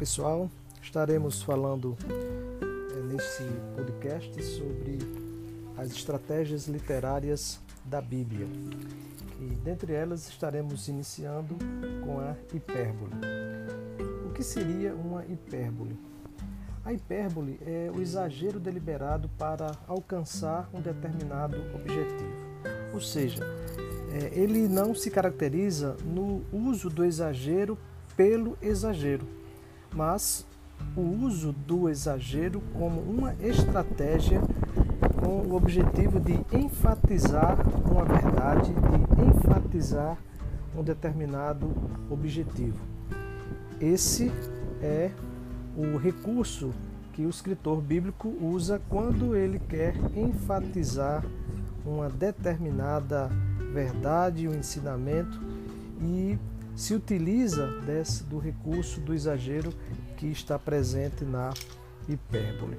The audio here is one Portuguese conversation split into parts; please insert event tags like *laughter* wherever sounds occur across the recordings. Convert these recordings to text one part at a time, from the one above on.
pessoal, estaremos falando é, nesse podcast sobre as estratégias literárias da Bíblia. E dentre elas estaremos iniciando com a hipérbole. O que seria uma hipérbole? A hipérbole é o exagero deliberado para alcançar um determinado objetivo. Ou seja, é, ele não se caracteriza no uso do exagero pelo exagero mas o uso do exagero como uma estratégia com o objetivo de enfatizar uma verdade, de enfatizar um determinado objetivo. Esse é o recurso que o escritor bíblico usa quando ele quer enfatizar uma determinada verdade, um ensinamento e se utiliza desse, do recurso do exagero que está presente na hipérbole.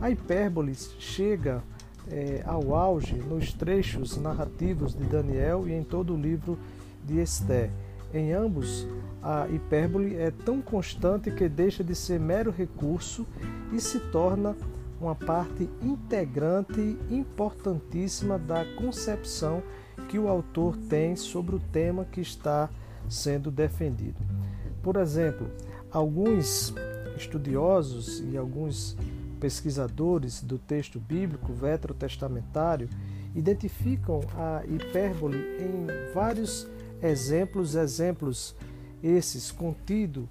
A hipérbole chega é, ao auge nos trechos narrativos de Daniel e em todo o livro de Esté. Em ambos, a hipérbole é tão constante que deixa de ser mero recurso e se torna uma parte integrante importantíssima da concepção que o autor tem sobre o tema que está sendo defendido. Por exemplo, alguns estudiosos e alguns pesquisadores do texto bíblico veterotestamentário identificam a hipérbole em vários exemplos, exemplos esses contidos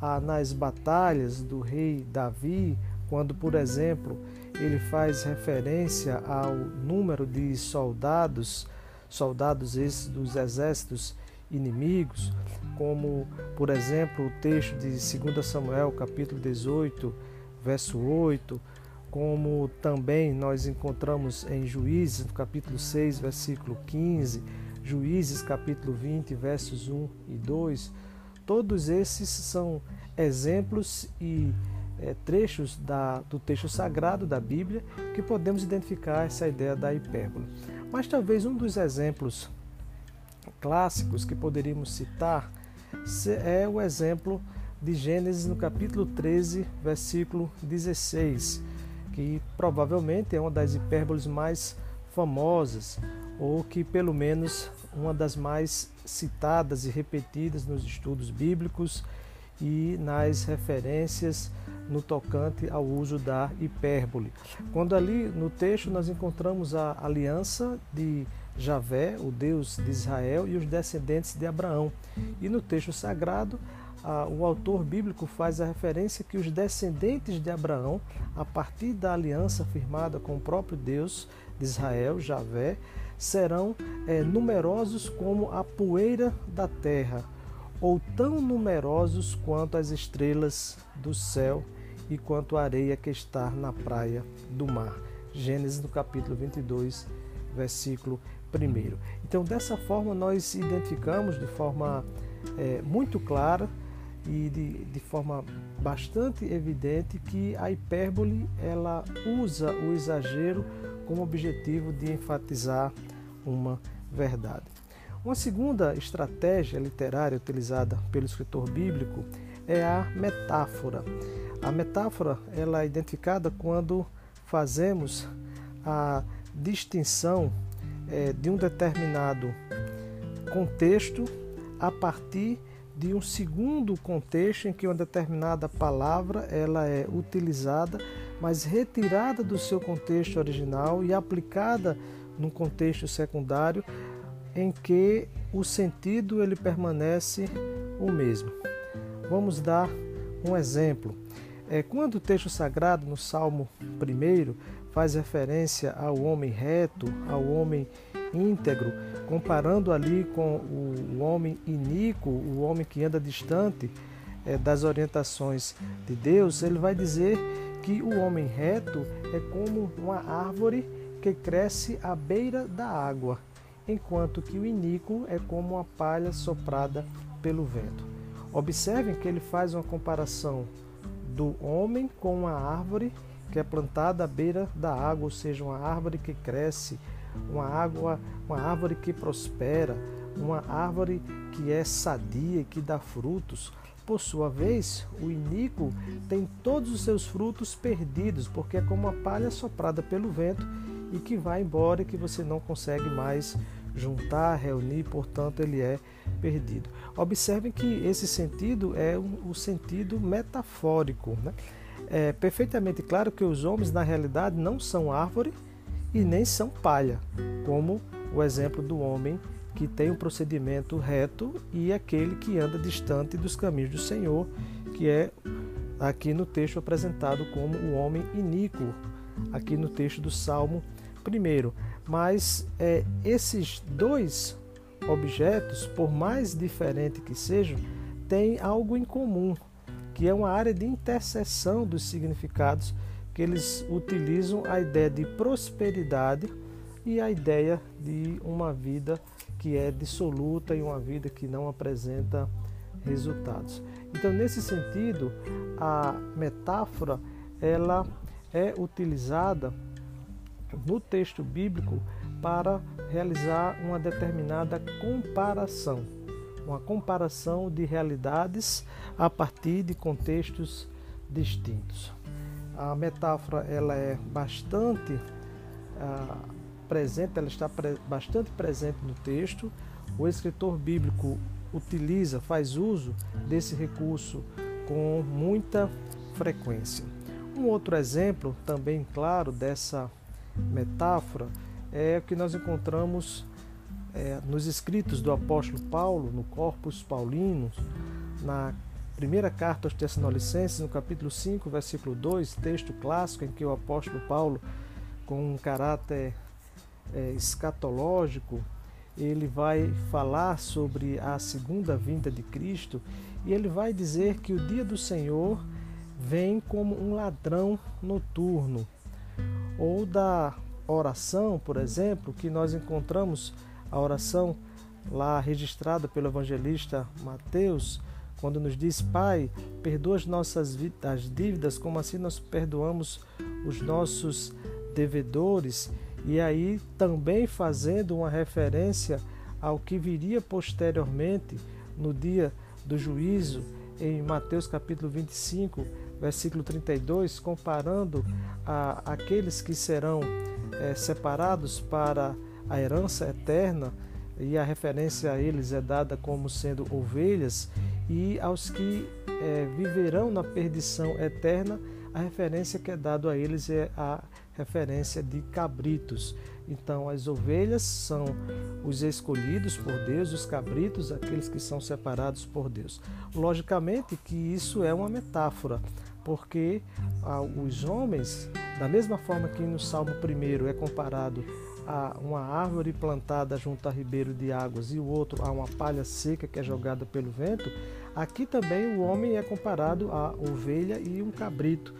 ah, nas batalhas do rei Davi, quando, por exemplo, ele faz referência ao número de soldados, soldados esses dos exércitos inimigos, como, por exemplo, o texto de 2 Samuel, capítulo 18, verso 8, como também nós encontramos em Juízes, capítulo 6, versículo 15, Juízes, capítulo 20, versos 1 e 2. Todos esses são exemplos e é, trechos da, do texto sagrado da Bíblia que podemos identificar essa ideia da hipérbole. Mas talvez um dos exemplos clássicos que poderíamos citar é o exemplo de Gênesis no capítulo 13, versículo 16, que provavelmente é uma das hipérboles mais famosas, ou que pelo menos uma das mais citadas e repetidas nos estudos bíblicos e nas referências no tocante ao uso da hipérbole. Quando ali no texto nós encontramos a aliança de Javé, o Deus de Israel, e os descendentes de Abraão. E no texto sagrado, o autor bíblico faz a referência que os descendentes de Abraão, a partir da aliança firmada com o próprio Deus de Israel, Javé, serão é, numerosos como a poeira da terra, ou tão numerosos quanto as estrelas do céu e quanto a areia que está na praia do mar. Gênesis no capítulo 22, versículo 1. Então, dessa forma, nós identificamos de forma é, muito clara e de, de forma bastante evidente que a hipérbole ela usa o exagero como objetivo de enfatizar uma verdade. Uma segunda estratégia literária utilizada pelo escritor bíblico é a metáfora. A metáfora ela é identificada quando fazemos a distinção é, de um determinado contexto a partir de um segundo contexto em que uma determinada palavra ela é utilizada, mas retirada do seu contexto original e aplicada num contexto secundário em que o sentido ele permanece o mesmo. Vamos dar um exemplo. É, quando o texto sagrado no Salmo 1 faz referência ao homem reto, ao homem íntegro, comparando ali com o homem iníquo, o homem que anda distante é, das orientações de Deus, ele vai dizer que o homem reto é como uma árvore que cresce à beira da água, enquanto que o iníquo é como uma palha soprada pelo vento. Observem que ele faz uma comparação do homem com uma árvore que é plantada à beira da água, ou seja, uma árvore que cresce, uma, água, uma árvore que prospera, uma árvore que é sadia e que dá frutos. por sua vez, o iníquo tem todos os seus frutos perdidos, porque é como uma palha soprada pelo vento e que vai embora e que você não consegue mais juntar, reunir, portanto, ele é perdido. Observem que esse sentido é o sentido metafórico. Né? É perfeitamente claro que os homens, na realidade, não são árvore e nem são palha, como o exemplo do homem que tem um procedimento reto e aquele que anda distante dos caminhos do Senhor, que é aqui no texto apresentado como o homem iníquo, aqui no texto do Salmo 1. Mas é, esses dois objetos, por mais diferentes que sejam, têm algo em comum, que é uma área de interseção dos significados que eles utilizam a ideia de prosperidade e a ideia de uma vida que é dissoluta e uma vida que não apresenta resultados. Então, nesse sentido, a metáfora ela é utilizada no texto bíblico para realizar uma determinada comparação, uma comparação de realidades a partir de contextos distintos. A metáfora ela é bastante ah, presente, ela está pre bastante presente no texto. O escritor bíblico utiliza, faz uso desse recurso com muita frequência. Um outro exemplo também claro dessa metáfora é o que nós encontramos é, nos escritos do apóstolo Paulo, no Corpus Paulinus, na primeira carta aos Tessalonicenses, no capítulo 5, versículo 2, texto clássico em que o apóstolo Paulo, com um caráter é, escatológico, ele vai falar sobre a segunda vinda de Cristo e ele vai dizer que o dia do Senhor vem como um ladrão noturno. Ou da oração, por exemplo, que nós encontramos a oração lá registrada pelo evangelista Mateus, quando nos diz: Pai, perdoa as nossas as dívidas, como assim nós perdoamos os nossos devedores. E aí também fazendo uma referência ao que viria posteriormente no dia do juízo, em Mateus capítulo 25, versículo 32, comparando a, aqueles que serão é, separados para a herança eterna, e a referência a eles é dada como sendo ovelhas, e aos que é, viverão na perdição eterna, a referência que é dada a eles é a referência de cabritos. Então, as ovelhas são os escolhidos por Deus, os cabritos, aqueles que são separados por Deus. Logicamente que isso é uma metáfora, porque ah, os homens, da mesma forma que no Salmo 1 é comparado a uma árvore plantada junto a ribeiro de águas e o outro a uma palha seca que é jogada pelo vento, aqui também o homem é comparado a ovelha e um cabrito,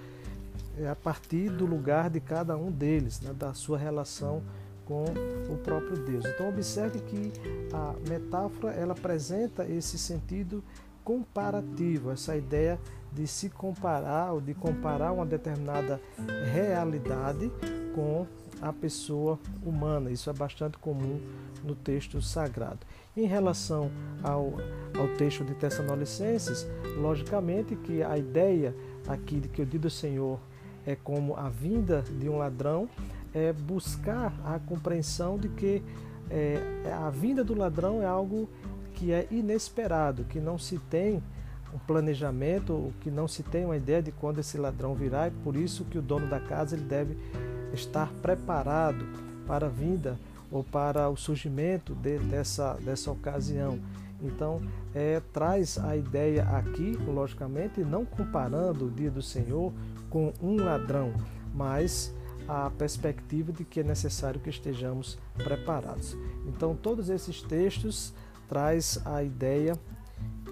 é a partir do lugar de cada um deles, né, da sua relação com o próprio Deus. Então observe que a metáfora ela apresenta esse sentido comparativo, essa ideia de se comparar ou de comparar uma determinada realidade com a pessoa humana. Isso é bastante comum no texto sagrado. Em relação ao, ao texto de Tessalonicenses, logicamente que a ideia aqui de que o dia do Senhor é como a vinda de um ladrão, é buscar a compreensão de que é, a vinda do ladrão é algo que é inesperado, que não se tem um planejamento, que não se tem uma ideia de quando esse ladrão virá, e por isso que o dono da casa ele deve estar preparado para a vinda ou para o surgimento de, dessa, dessa ocasião. Então, é, traz a ideia aqui, logicamente, não comparando o dia do Senhor com um ladrão, mas a perspectiva de que é necessário que estejamos preparados. Então, todos esses textos traz a ideia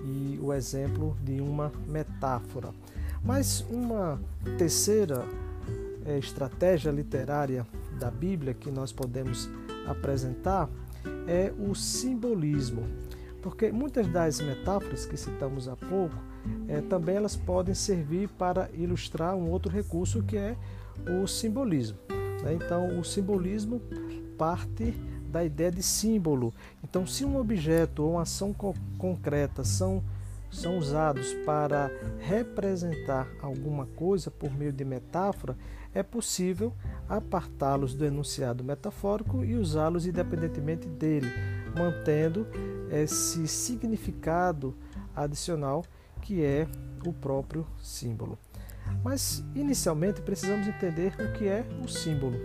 e o exemplo de uma metáfora. Mas uma terceira é, estratégia literária da Bíblia que nós podemos apresentar é o simbolismo, porque muitas das metáforas que citamos há pouco é, também elas podem servir para ilustrar um outro recurso que é o simbolismo. Né? Então, o simbolismo parte da ideia de símbolo. Então, se um objeto ou uma ação co concreta são são usados para representar alguma coisa por meio de metáfora, é possível apartá-los do enunciado metafórico e usá-los independentemente dele, mantendo esse significado adicional que é o próprio símbolo. Mas inicialmente precisamos entender o que é o símbolo.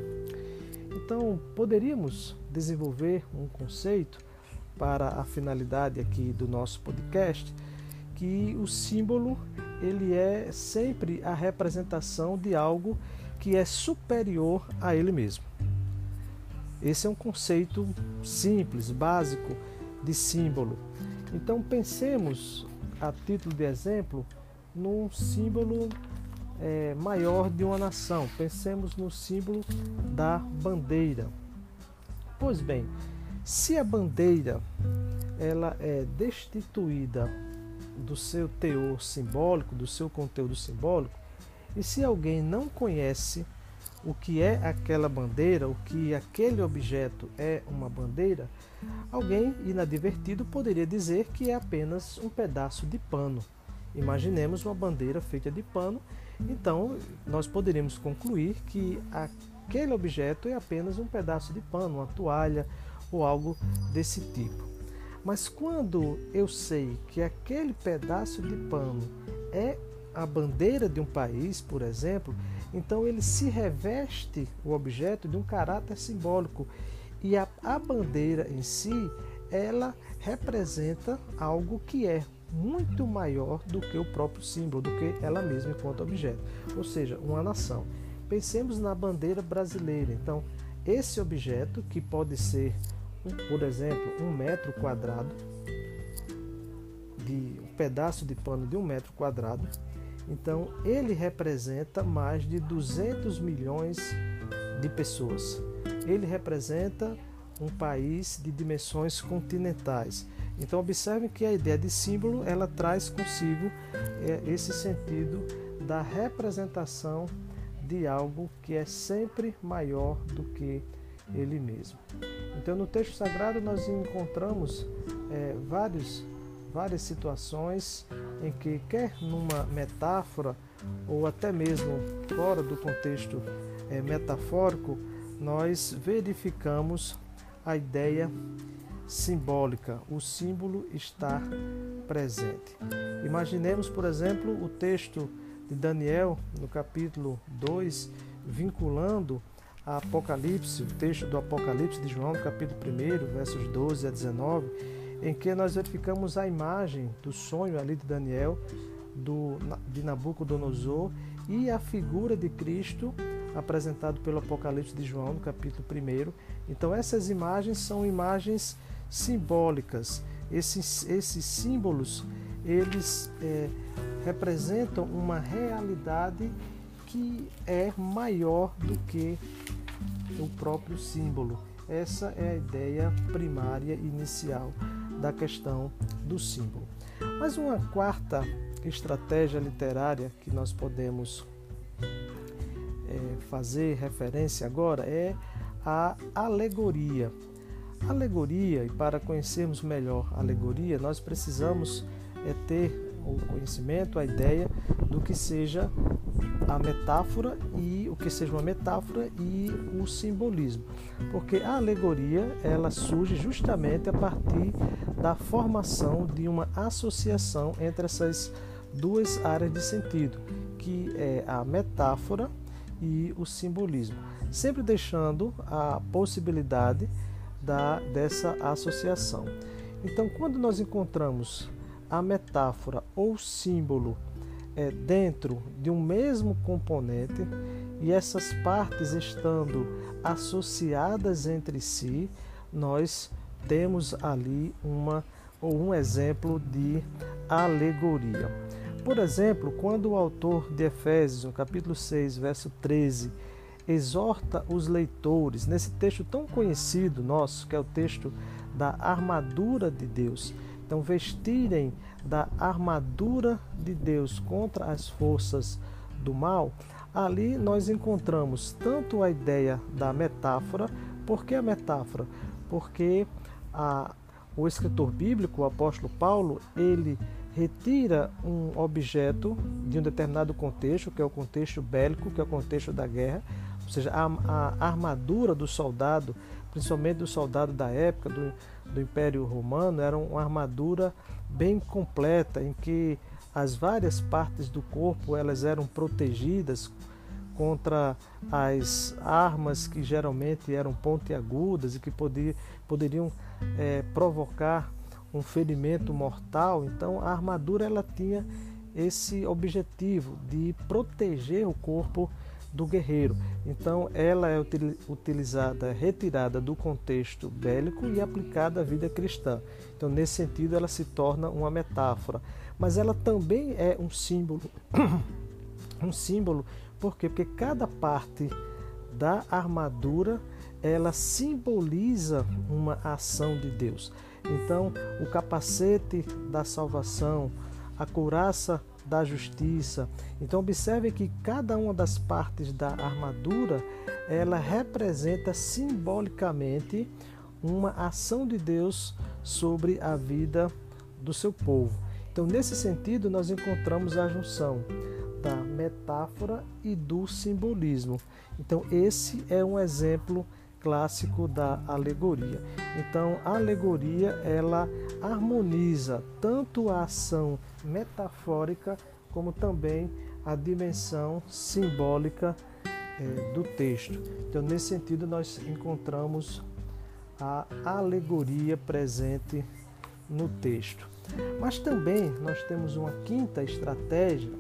Então, poderíamos desenvolver um conceito para a finalidade aqui do nosso podcast, que o símbolo ele é sempre a representação de algo que é superior a ele mesmo. Esse é um conceito simples, básico de símbolo. Então pensemos, a título de exemplo, num símbolo é, maior de uma nação. Pensemos no símbolo da bandeira. Pois bem, se a bandeira ela é destituída do seu teor simbólico, do seu conteúdo simbólico, e se alguém não conhece o que é aquela bandeira, o que aquele objeto é uma bandeira, alguém inadvertido poderia dizer que é apenas um pedaço de pano. Imaginemos uma bandeira feita de pano, então nós poderíamos concluir que aquele objeto é apenas um pedaço de pano, uma toalha ou algo desse tipo. Mas quando eu sei que aquele pedaço de pano é a bandeira de um país, por exemplo, então ele se reveste o objeto de um caráter simbólico e a, a bandeira em si ela representa algo que é muito maior do que o próprio símbolo, do que ela mesma enquanto objeto, ou seja, uma nação. Pensemos na bandeira brasileira. Então, esse objeto que pode ser, por exemplo, um metro quadrado, de um pedaço de pano de um metro quadrado, então ele representa mais de 200 milhões de pessoas. Ele representa um país de dimensões continentais. Então observe que a ideia de símbolo ela traz consigo é, esse sentido da representação de algo que é sempre maior do que ele mesmo. Então no texto sagrado nós encontramos é, vários, várias situações em que quer numa metáfora ou até mesmo fora do contexto é, metafórico nós verificamos a ideia simbólica, o símbolo estar presente. Imaginemos, por exemplo, o texto de Daniel, no capítulo 2, vinculando a Apocalipse, o texto do Apocalipse de João, capítulo 1, versos 12 a 19, em que nós verificamos a imagem do sonho ali de Daniel, do, de Nabucodonosor e a figura de Cristo apresentado pelo Apocalipse de João, no capítulo 1. Então, essas imagens são imagens simbólicas. Esses, esses símbolos, eles é, representam uma realidade que é maior do que o próprio símbolo. Essa é a ideia primária inicial da questão do símbolo. Mas uma quarta estratégia literária que nós podemos é, fazer referência agora é a alegoria. Alegoria, e para conhecermos melhor a alegoria, nós precisamos é, ter o conhecimento, a ideia do que seja a metáfora e o que seja uma metáfora e o simbolismo. Porque a alegoria, ela surge justamente a partir da formação de uma associação entre essas duas áreas de sentido, que é a metáfora e o simbolismo, sempre deixando a possibilidade da, dessa associação. Então, quando nós encontramos a metáfora ou símbolo é, dentro de um mesmo componente e essas partes estando associadas entre si, nós temos ali uma ou um exemplo de alegoria. Por exemplo, quando o autor de Efésios, no capítulo 6, verso 13, exorta os leitores, nesse texto tão conhecido nosso, que é o texto da armadura de Deus, então vestirem da armadura de Deus contra as forças do mal, ali nós encontramos tanto a ideia da metáfora, por que a metáfora? Porque a, o escritor bíblico, o apóstolo Paulo, ele retira um objeto de um determinado contexto, que é o contexto bélico, que é o contexto da guerra, ou seja, a, a armadura do soldado, principalmente do soldado da época do, do Império Romano, era uma armadura bem completa, em que as várias partes do corpo elas eram protegidas contra as armas que geralmente eram pontiagudas e que poderiam é, provocar um ferimento mortal. Então a armadura ela tinha esse objetivo de proteger o corpo do guerreiro. Então ela é utilizada, retirada do contexto bélico e aplicada à vida cristã. Então nesse sentido ela se torna uma metáfora, mas ela também é um símbolo, *coughs* um símbolo por quê? Porque cada parte da armadura ela simboliza uma ação de Deus. Então, o capacete da salvação, a couraça da justiça. Então, observe que cada uma das partes da armadura ela representa simbolicamente uma ação de Deus sobre a vida do seu povo. Então, nesse sentido, nós encontramos a junção da metáfora e do simbolismo. Então, esse é um exemplo clássico da alegoria. Então, a alegoria ela harmoniza tanto a ação metafórica como também a dimensão simbólica é, do texto. Então, nesse sentido, nós encontramos a alegoria presente no texto. Mas também nós temos uma quinta estratégia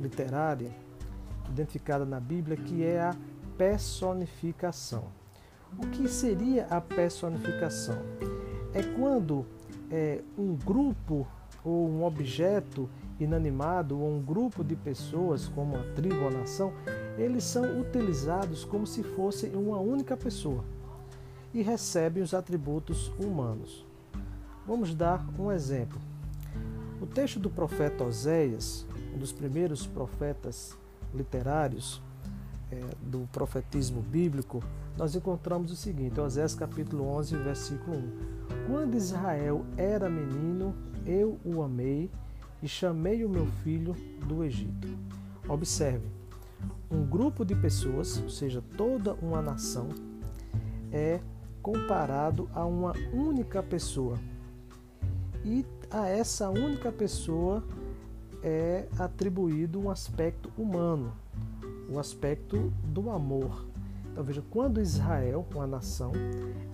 literária identificada na Bíblia, que é a personificação. O que seria a personificação? É quando é, um grupo ou um objeto inanimado ou um grupo de pessoas, como a tribo ou a nação, eles são utilizados como se fossem uma única pessoa e recebem os atributos humanos. Vamos dar um exemplo. O texto do profeta Oséias, um dos primeiros profetas literários é, do profetismo bíblico, nós encontramos o seguinte, Osés capítulo 11, versículo 1. Quando Israel era menino, eu o amei e chamei o meu filho do Egito. Observe, um grupo de pessoas, ou seja, toda uma nação, é comparado a uma única pessoa. E a essa única pessoa é atribuído um aspecto humano, o aspecto do amor. Então veja, quando Israel, uma nação,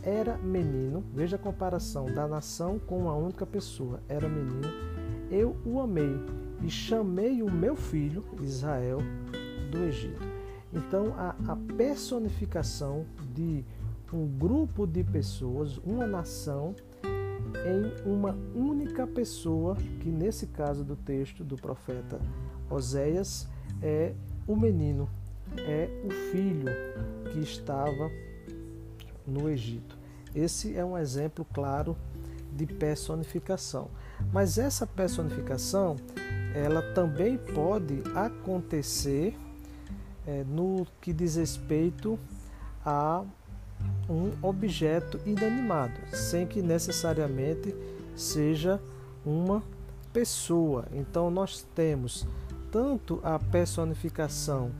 era menino, veja a comparação da nação com uma única pessoa, era menino, eu o amei e chamei o meu filho, Israel, do Egito. Então a, a personificação de um grupo de pessoas, uma nação, em uma única pessoa, que nesse caso do texto do profeta Oséias é o menino, é o filho que estava no Egito. Esse é um exemplo claro de personificação. Mas essa personificação, ela também pode acontecer é, no que diz respeito a um objeto inanimado, sem que necessariamente seja uma pessoa. Então nós temos tanto a personificação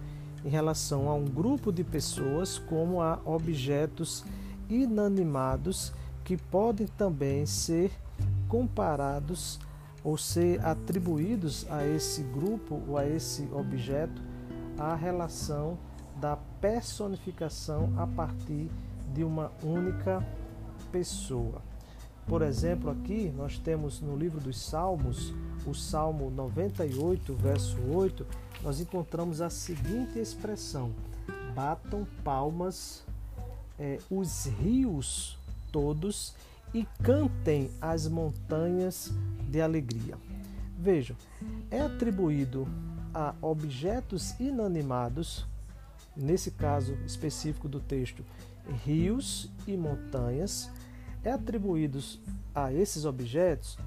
em relação a um grupo de pessoas como a objetos inanimados que podem também ser comparados ou ser atribuídos a esse grupo ou a esse objeto a relação da personificação a partir de uma única pessoa. Por exemplo, aqui nós temos no livro dos Salmos, o Salmo 98, verso 8, nós encontramos a seguinte expressão: Batam palmas é, os rios todos e cantem as montanhas de alegria. Vejam, é atribuído a objetos inanimados, nesse caso específico do texto, rios e montanhas, é atribuídos a esses objetos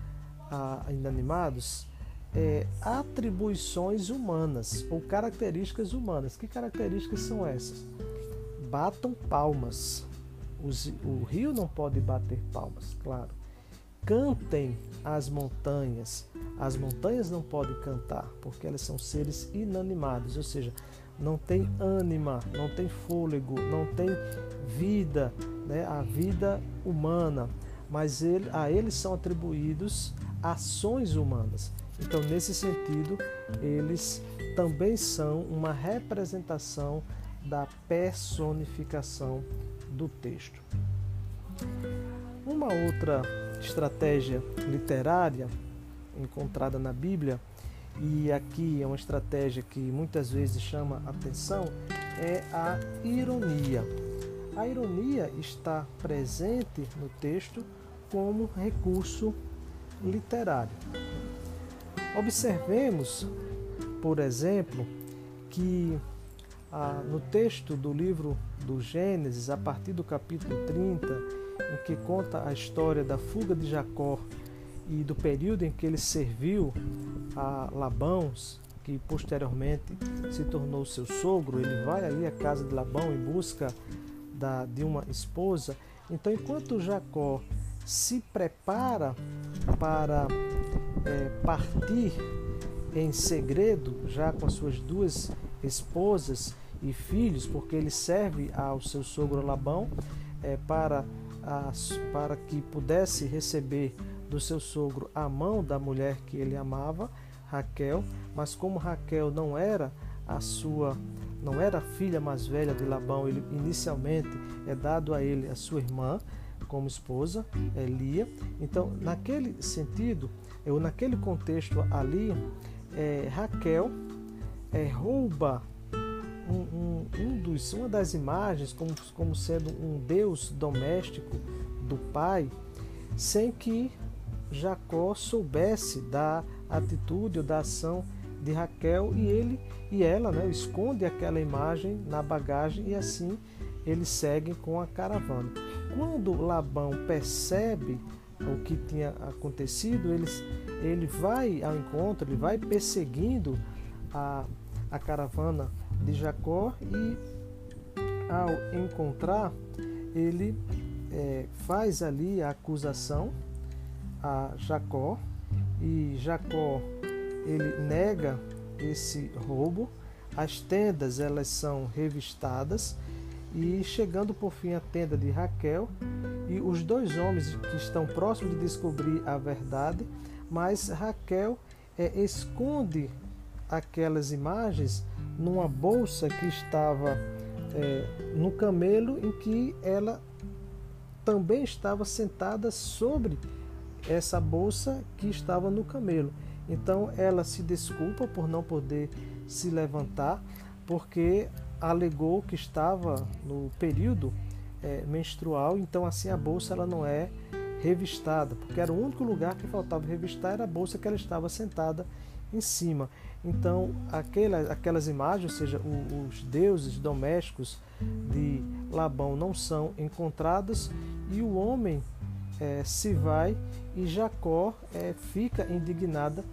a, inanimados é, atribuições humanas ou características humanas. Que características são essas? Batam palmas. Os, o rio não pode bater palmas, claro. cantem as montanhas. As montanhas não podem cantar, porque elas são seres inanimados, ou seja, não tem ânima, não tem fôlego, não tem vida, né? a vida humana, mas ele, a eles são atribuídos ações humanas. Então, nesse sentido, eles também são uma representação da personificação do texto. Uma outra estratégia literária encontrada na Bíblia, e aqui é uma estratégia que muitas vezes chama atenção, é a ironia. A ironia está presente no texto como recurso literário. Observemos, por exemplo, que ah, no texto do livro do Gênesis, a partir do capítulo 30, em que conta a história da fuga de Jacó e do período em que ele serviu a Labão, que posteriormente se tornou seu sogro, ele vai ali à casa de Labão em busca da, de uma esposa. Então, enquanto Jacó se prepara para é, partir em segredo, já com as suas duas esposas e filhos, porque ele serve ao seu sogro Labão é, para, as, para que pudesse receber do seu sogro a mão da mulher que ele amava, Raquel, mas como Raquel não era a sua não era a filha mais velha de Labão, ele inicialmente é dado a ele a sua irmã como esposa, Lia. Então, naquele sentido, ou naquele contexto ali, é, Raquel é, rouba um, um, um, dos, uma das imagens como, como sendo um deus doméstico do pai, sem que Jacó soubesse da atitude ou da ação de Raquel e ele e ela né, esconde aquela imagem na bagagem e assim eles seguem com a caravana. Quando Labão percebe o que tinha acontecido, ele, ele vai ao encontro, ele vai perseguindo a, a caravana de Jacó e ao encontrar, ele é, faz ali a acusação a Jacó e Jacó ele nega esse roubo. As tendas elas são revistadas e chegando por fim à tenda de Raquel e os dois homens que estão próximos de descobrir a verdade, mas Raquel é, esconde aquelas imagens numa bolsa que estava é, no camelo em que ela também estava sentada sobre essa bolsa que estava no camelo. Então ela se desculpa por não poder se levantar, porque alegou que estava no período é, menstrual, então assim a bolsa ela não é revistada, porque era o único lugar que faltava revistar era a bolsa que ela estava sentada em cima. Então aquelas, aquelas imagens, ou seja, os deuses domésticos de Labão não são encontrados e o homem é, se vai e Jacó é, fica indignada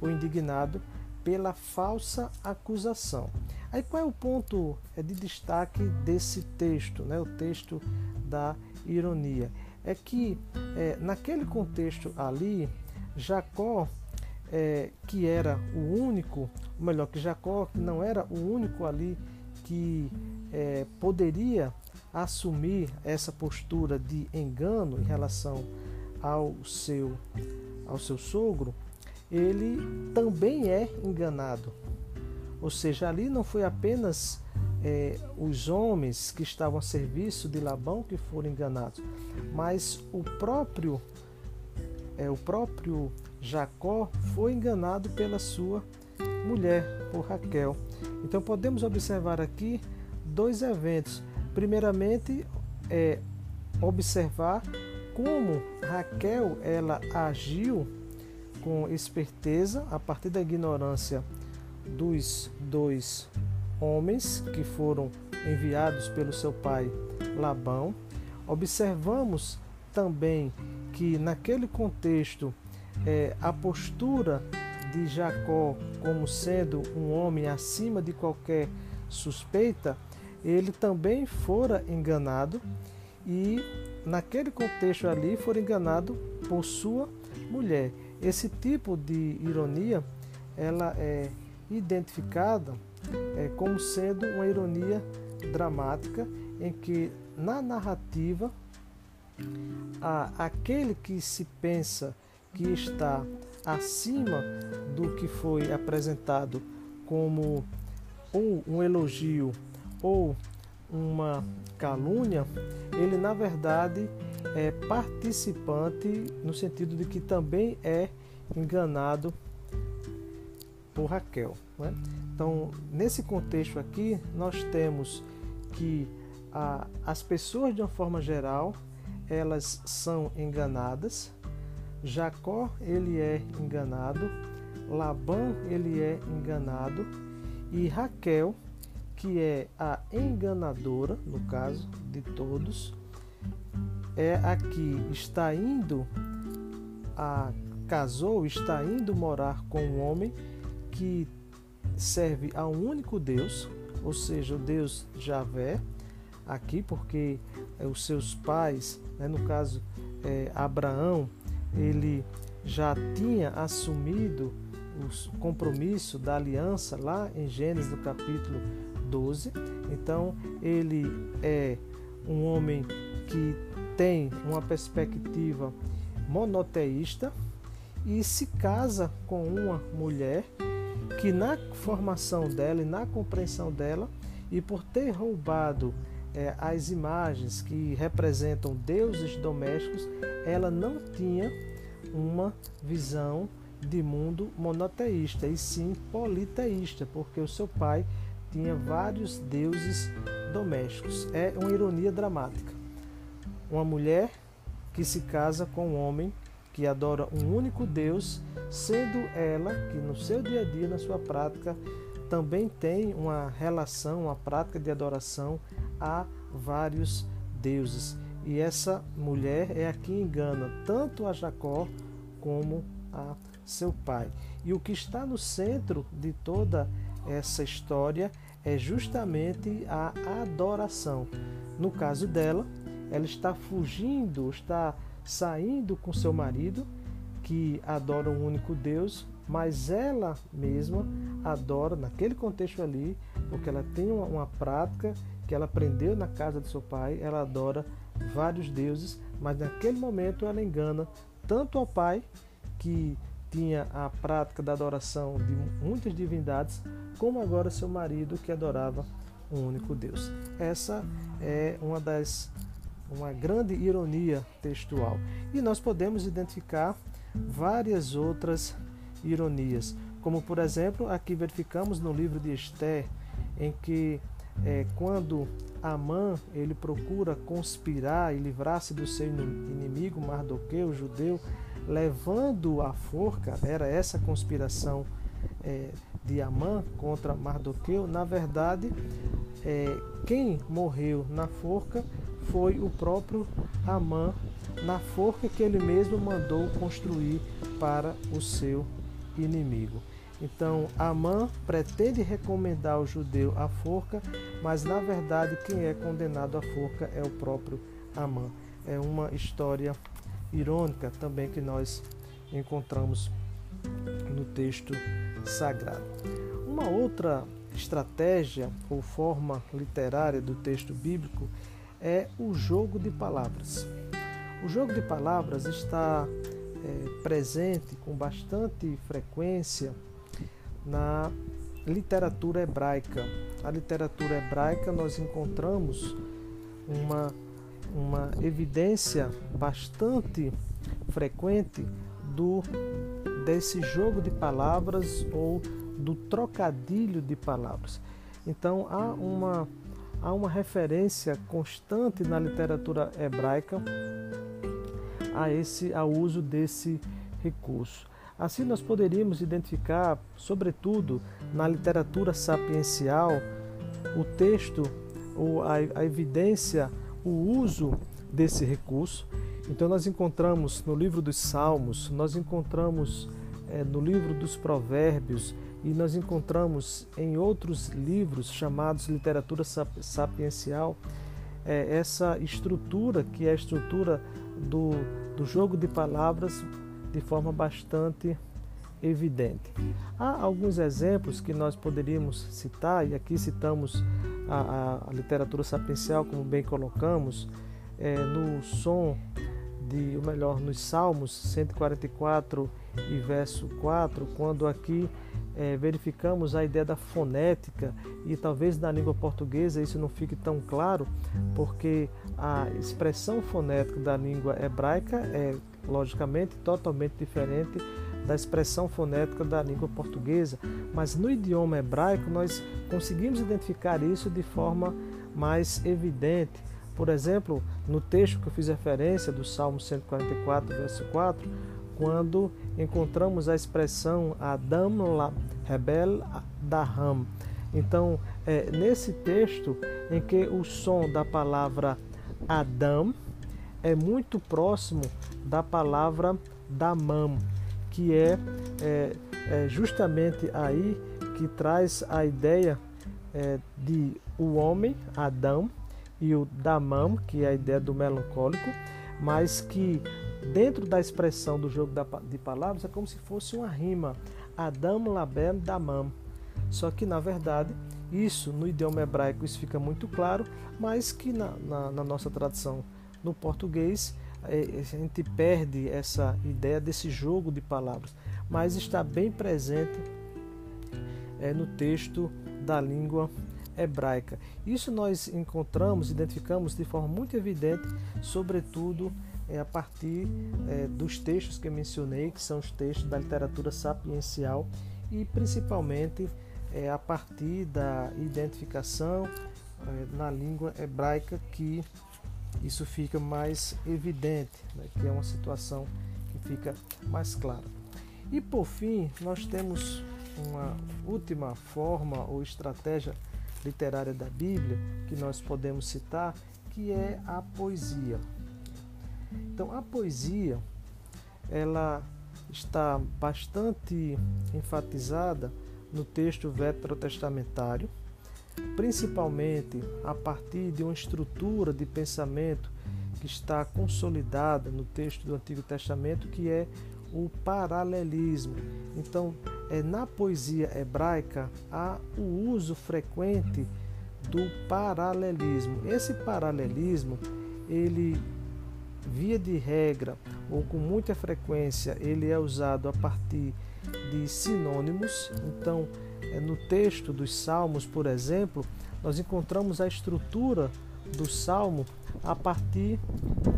ou indignado pela falsa acusação. Aí qual é o ponto é, de destaque desse texto, né? o texto da ironia? É que é, naquele contexto ali, Jacó, é, que era o único, ou melhor, que Jacó que não era o único ali que é, poderia assumir essa postura de engano em relação ao seu, ao seu sogro, ele também é enganado. Ou seja, ali não foi apenas é, os homens que estavam a serviço de Labão que foram enganados, mas o próprio é, o próprio Jacó foi enganado pela sua mulher, por Raquel. Então podemos observar aqui dois eventos primeiramente é observar como Raquel ela agiu com esperteza a partir da ignorância dos dois homens que foram enviados pelo seu pai Labão. Observamos também que naquele contexto é, a postura de Jacó como sendo um homem acima de qualquer suspeita ele também fora enganado e naquele contexto ali foi enganado por sua mulher. Esse tipo de ironia ela é identificada é, como sendo uma ironia dramática em que na narrativa a, aquele que se pensa que está acima do que foi apresentado como ou um elogio ou uma calúnia, ele na verdade é participante no sentido de que também é enganado por Raquel. Né? Então, nesse contexto aqui, nós temos que a, as pessoas, de uma forma geral, elas são enganadas. Jacó, ele é enganado. Labão, ele é enganado. E Raquel, que é a enganadora, no caso de todos, é a que está indo a casou, está indo morar com um homem que serve a um único Deus, ou seja, o Deus Javé, aqui, porque é, os seus pais, né, no caso é, Abraão, ele já tinha assumido o compromisso da aliança lá em Gênesis no capítulo 12. Então ele é um homem que tem uma perspectiva monoteísta e se casa com uma mulher que na formação dela e na compreensão dela e por ter roubado é, as imagens que representam deuses domésticos, ela não tinha uma visão de mundo monoteísta, e sim politeísta, porque o seu pai tinha vários deuses domésticos. É uma ironia dramática. Uma mulher que se casa com um homem que adora um único Deus, sendo ela que no seu dia a dia, na sua prática, também tem uma relação, uma prática de adoração a vários deuses. E essa mulher é a que engana tanto a Jacó como a seu pai. E o que está no centro de toda essa história é justamente a adoração. No caso dela, ela está fugindo, está saindo com seu marido, que adora um único Deus, mas ela mesma adora, naquele contexto ali, porque ela tem uma, uma prática que ela aprendeu na casa do seu pai, ela adora vários deuses, mas naquele momento ela engana tanto ao pai, que tinha a prática da adoração de muitas divindades, como agora seu marido, que adorava um único Deus. Essa é uma das uma grande ironia textual. E nós podemos identificar várias outras ironias, como por exemplo, aqui verificamos no livro de Esther, em que é, quando Amã ele procura conspirar e livrar-se do seu inimigo Mardoqueu, judeu, levando a forca, era essa conspiração é, de Amã contra Mardoqueu, na verdade, é, quem morreu na forca foi o próprio Amã, na forca que ele mesmo mandou construir para o seu inimigo. Então, Amã pretende recomendar ao judeu a forca, mas na verdade quem é condenado à forca é o próprio Amã. É uma história irônica também que nós encontramos no texto sagrado. Uma outra estratégia ou forma literária do texto bíblico é o jogo de palavras. O jogo de palavras está é, presente com bastante frequência na literatura hebraica. Na literatura hebraica nós encontramos uma, uma evidência bastante frequente do desse jogo de palavras ou do trocadilho de palavras. Então há uma há uma referência constante na literatura hebraica a esse ao uso desse recurso. Assim nós poderíamos identificar, sobretudo na literatura sapiencial, o texto ou a, a evidência, o uso desse recurso. Então nós encontramos no livro dos Salmos, nós encontramos é, no livro dos Provérbios, e nós encontramos em outros livros chamados literatura sapiencial é, essa estrutura que é a estrutura do do jogo de palavras de forma bastante evidente. Há alguns exemplos que nós poderíamos citar, e aqui citamos a, a, a literatura sapiencial, como bem colocamos, é, no som de, ou melhor, nos Salmos 144 e verso 4, quando aqui é, verificamos a ideia da fonética e talvez na língua portuguesa isso não fique tão claro, porque a expressão fonética da língua hebraica é logicamente totalmente diferente da expressão fonética da língua portuguesa, mas no idioma hebraico nós conseguimos identificar isso de forma mais evidente. Por exemplo, no texto que eu fiz referência do Salmo 144, verso 4, quando encontramos a expressão Adam la rebel daham. Então, é nesse texto em que o som da palavra Adam é muito próximo da palavra damam, que é, é, é justamente aí que traz a ideia é, de o homem, Adão, e o damam, que é a ideia do melancólico, mas que dentro da expressão do jogo de palavras é como se fosse uma rima. Adam labem damam. Só que na verdade isso no idioma hebraico isso fica muito claro, mas que na, na, na nossa tradução no português é, a gente perde essa ideia desse jogo de palavras, mas está bem presente é, no texto da língua hebraica. Isso nós encontramos, identificamos de forma muito evidente, sobretudo é, a partir é, dos textos que mencionei, que são os textos da literatura sapiencial e principalmente é, a partir da identificação é, na língua hebraica que isso fica mais evidente, né, que é uma situação que fica mais clara. E por fim, nós temos uma última forma ou estratégia literária da Bíblia que nós podemos citar, que é a poesia. Então, a poesia ela está bastante enfatizada no texto veterotestamentário, principalmente a partir de uma estrutura de pensamento que está consolidada no texto do Antigo Testamento, que é o paralelismo. Então, é, na poesia hebraica há o uso frequente do paralelismo. Esse paralelismo, ele via de regra ou com muita frequência, ele é usado a partir de sinônimos. Então, é, no texto dos Salmos, por exemplo, nós encontramos a estrutura do Salmo a partir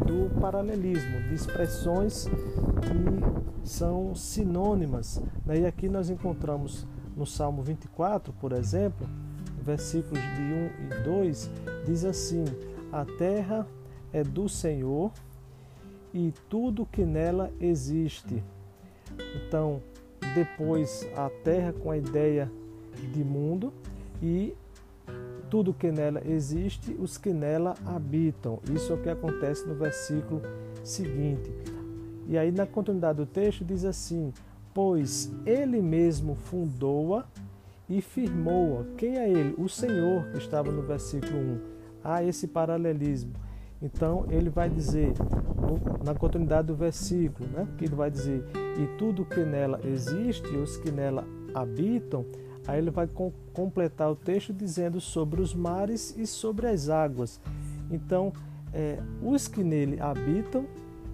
do paralelismo, de expressões que são sinônimas. Né? E aqui nós encontramos no Salmo 24, por exemplo, versículos de 1 e 2, diz assim: A terra é do Senhor e tudo que nela existe. Então, depois a terra com a ideia de mundo e tudo que nela existe, os que nela habitam. Isso é o que acontece no versículo seguinte. E aí, na continuidade do texto, diz assim: Pois ele mesmo fundou-a e firmou-a. Quem é ele? O Senhor, que estava no versículo 1. Há esse paralelismo. Então, ele vai dizer, na continuidade do versículo, né, que ele vai dizer: E tudo que nela existe, os que nela habitam, Aí ele vai com, completar o texto dizendo sobre os mares e sobre as águas. Então, é, os que nele habitam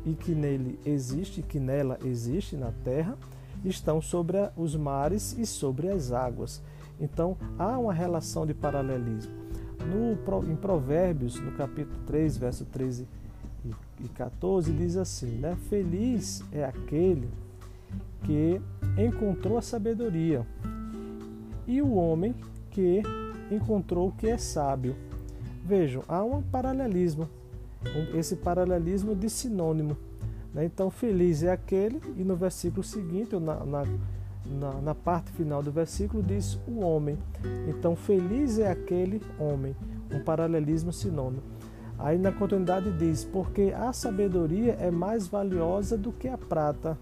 e que nele existe, que nela existe na terra, estão sobre os mares e sobre as águas. Então, há uma relação de paralelismo. No, em Provérbios, no capítulo 3, verso 13 e 14, diz assim: né? Feliz é aquele que encontrou a sabedoria e o homem que encontrou o que é sábio. Vejam, há um paralelismo, esse paralelismo de sinônimo. Né? Então, feliz é aquele, e no versículo seguinte, na, na, na, na parte final do versículo, diz o homem. Então, feliz é aquele homem, um paralelismo sinônimo. Aí na continuidade diz: Porque a sabedoria é mais valiosa do que a prata,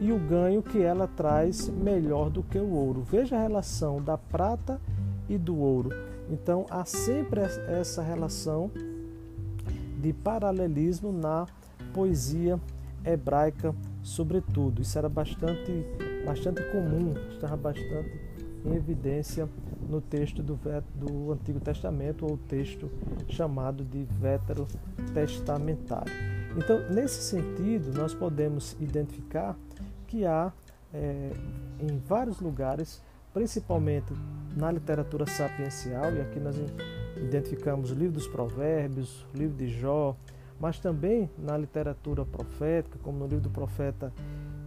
e o ganho que ela traz melhor do que o ouro. Veja a relação da prata e do ouro. Então há sempre essa relação de paralelismo na poesia hebraica, sobretudo. Isso era bastante, bastante comum, estava bastante em evidência no texto do, do Antigo Testamento, ou texto chamado de Vétero Testamentário. Então, nesse sentido, nós podemos identificar que há é, em vários lugares, principalmente na literatura sapiencial, e aqui nós identificamos o livro dos Provérbios, o livro de Jó, mas também na literatura profética, como no livro do profeta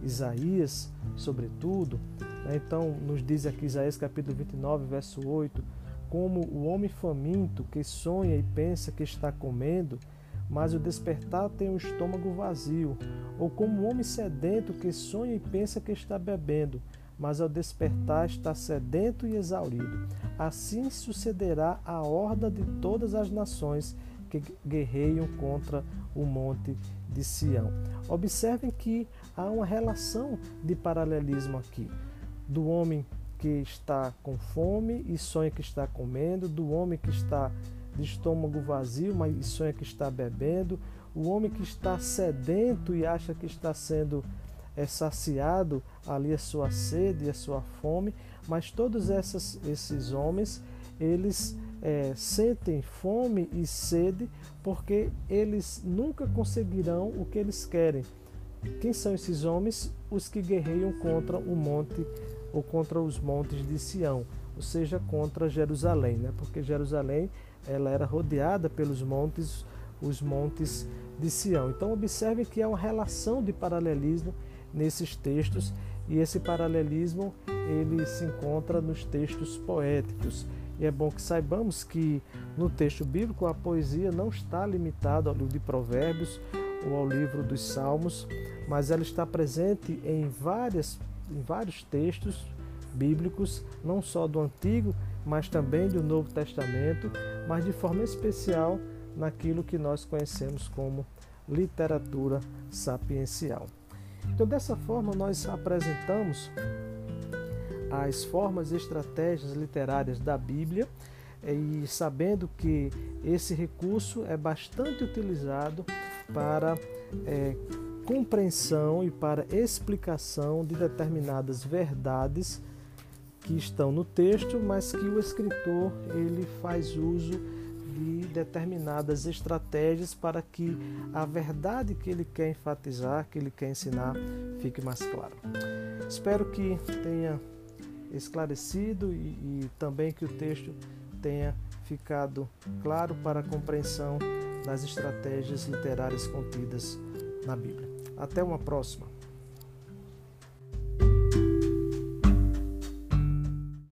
Isaías, sobretudo. Né? Então, nos diz aqui Isaías capítulo 29, verso 8, como o homem faminto que sonha e pensa que está comendo, mas o despertar tem o estômago vazio, ou como o homem sedento que sonha e pensa que está bebendo, mas ao despertar está sedento e exaurido. Assim sucederá a horda de todas as nações que guerreiam contra o monte de Sião. Observem que há uma relação de paralelismo aqui do homem que está com fome e sonha que está comendo, do homem que está de estômago vazio, mas sonha que está bebendo, o homem que está sedento e acha que está sendo é, saciado ali a sua sede e a sua fome, mas todos essas, esses homens eles é, sentem fome e sede porque eles nunca conseguirão o que eles querem. Quem são esses homens? Os que guerreiam contra o monte ou contra os montes de Sião, ou seja, contra Jerusalém, né? porque Jerusalém ela era rodeada pelos montes, os montes de Sião. Então observe que há uma relação de paralelismo nesses textos e esse paralelismo ele se encontra nos textos poéticos. E é bom que saibamos que no texto bíblico a poesia não está limitada ao livro de Provérbios ou ao livro dos Salmos, mas ela está presente em, várias, em vários textos bíblicos, não só do Antigo, mas também do Novo Testamento, mas de forma especial naquilo que nós conhecemos como literatura sapiencial. Então, dessa forma, nós apresentamos as formas e estratégias literárias da Bíblia e sabendo que esse recurso é bastante utilizado para é, compreensão e para explicação de determinadas verdades que estão no texto, mas que o escritor ele faz uso de determinadas estratégias para que a verdade que ele quer enfatizar, que ele quer ensinar, fique mais clara. Espero que tenha esclarecido e, e também que o texto tenha ficado claro para a compreensão das estratégias literárias contidas na Bíblia. Até uma próxima!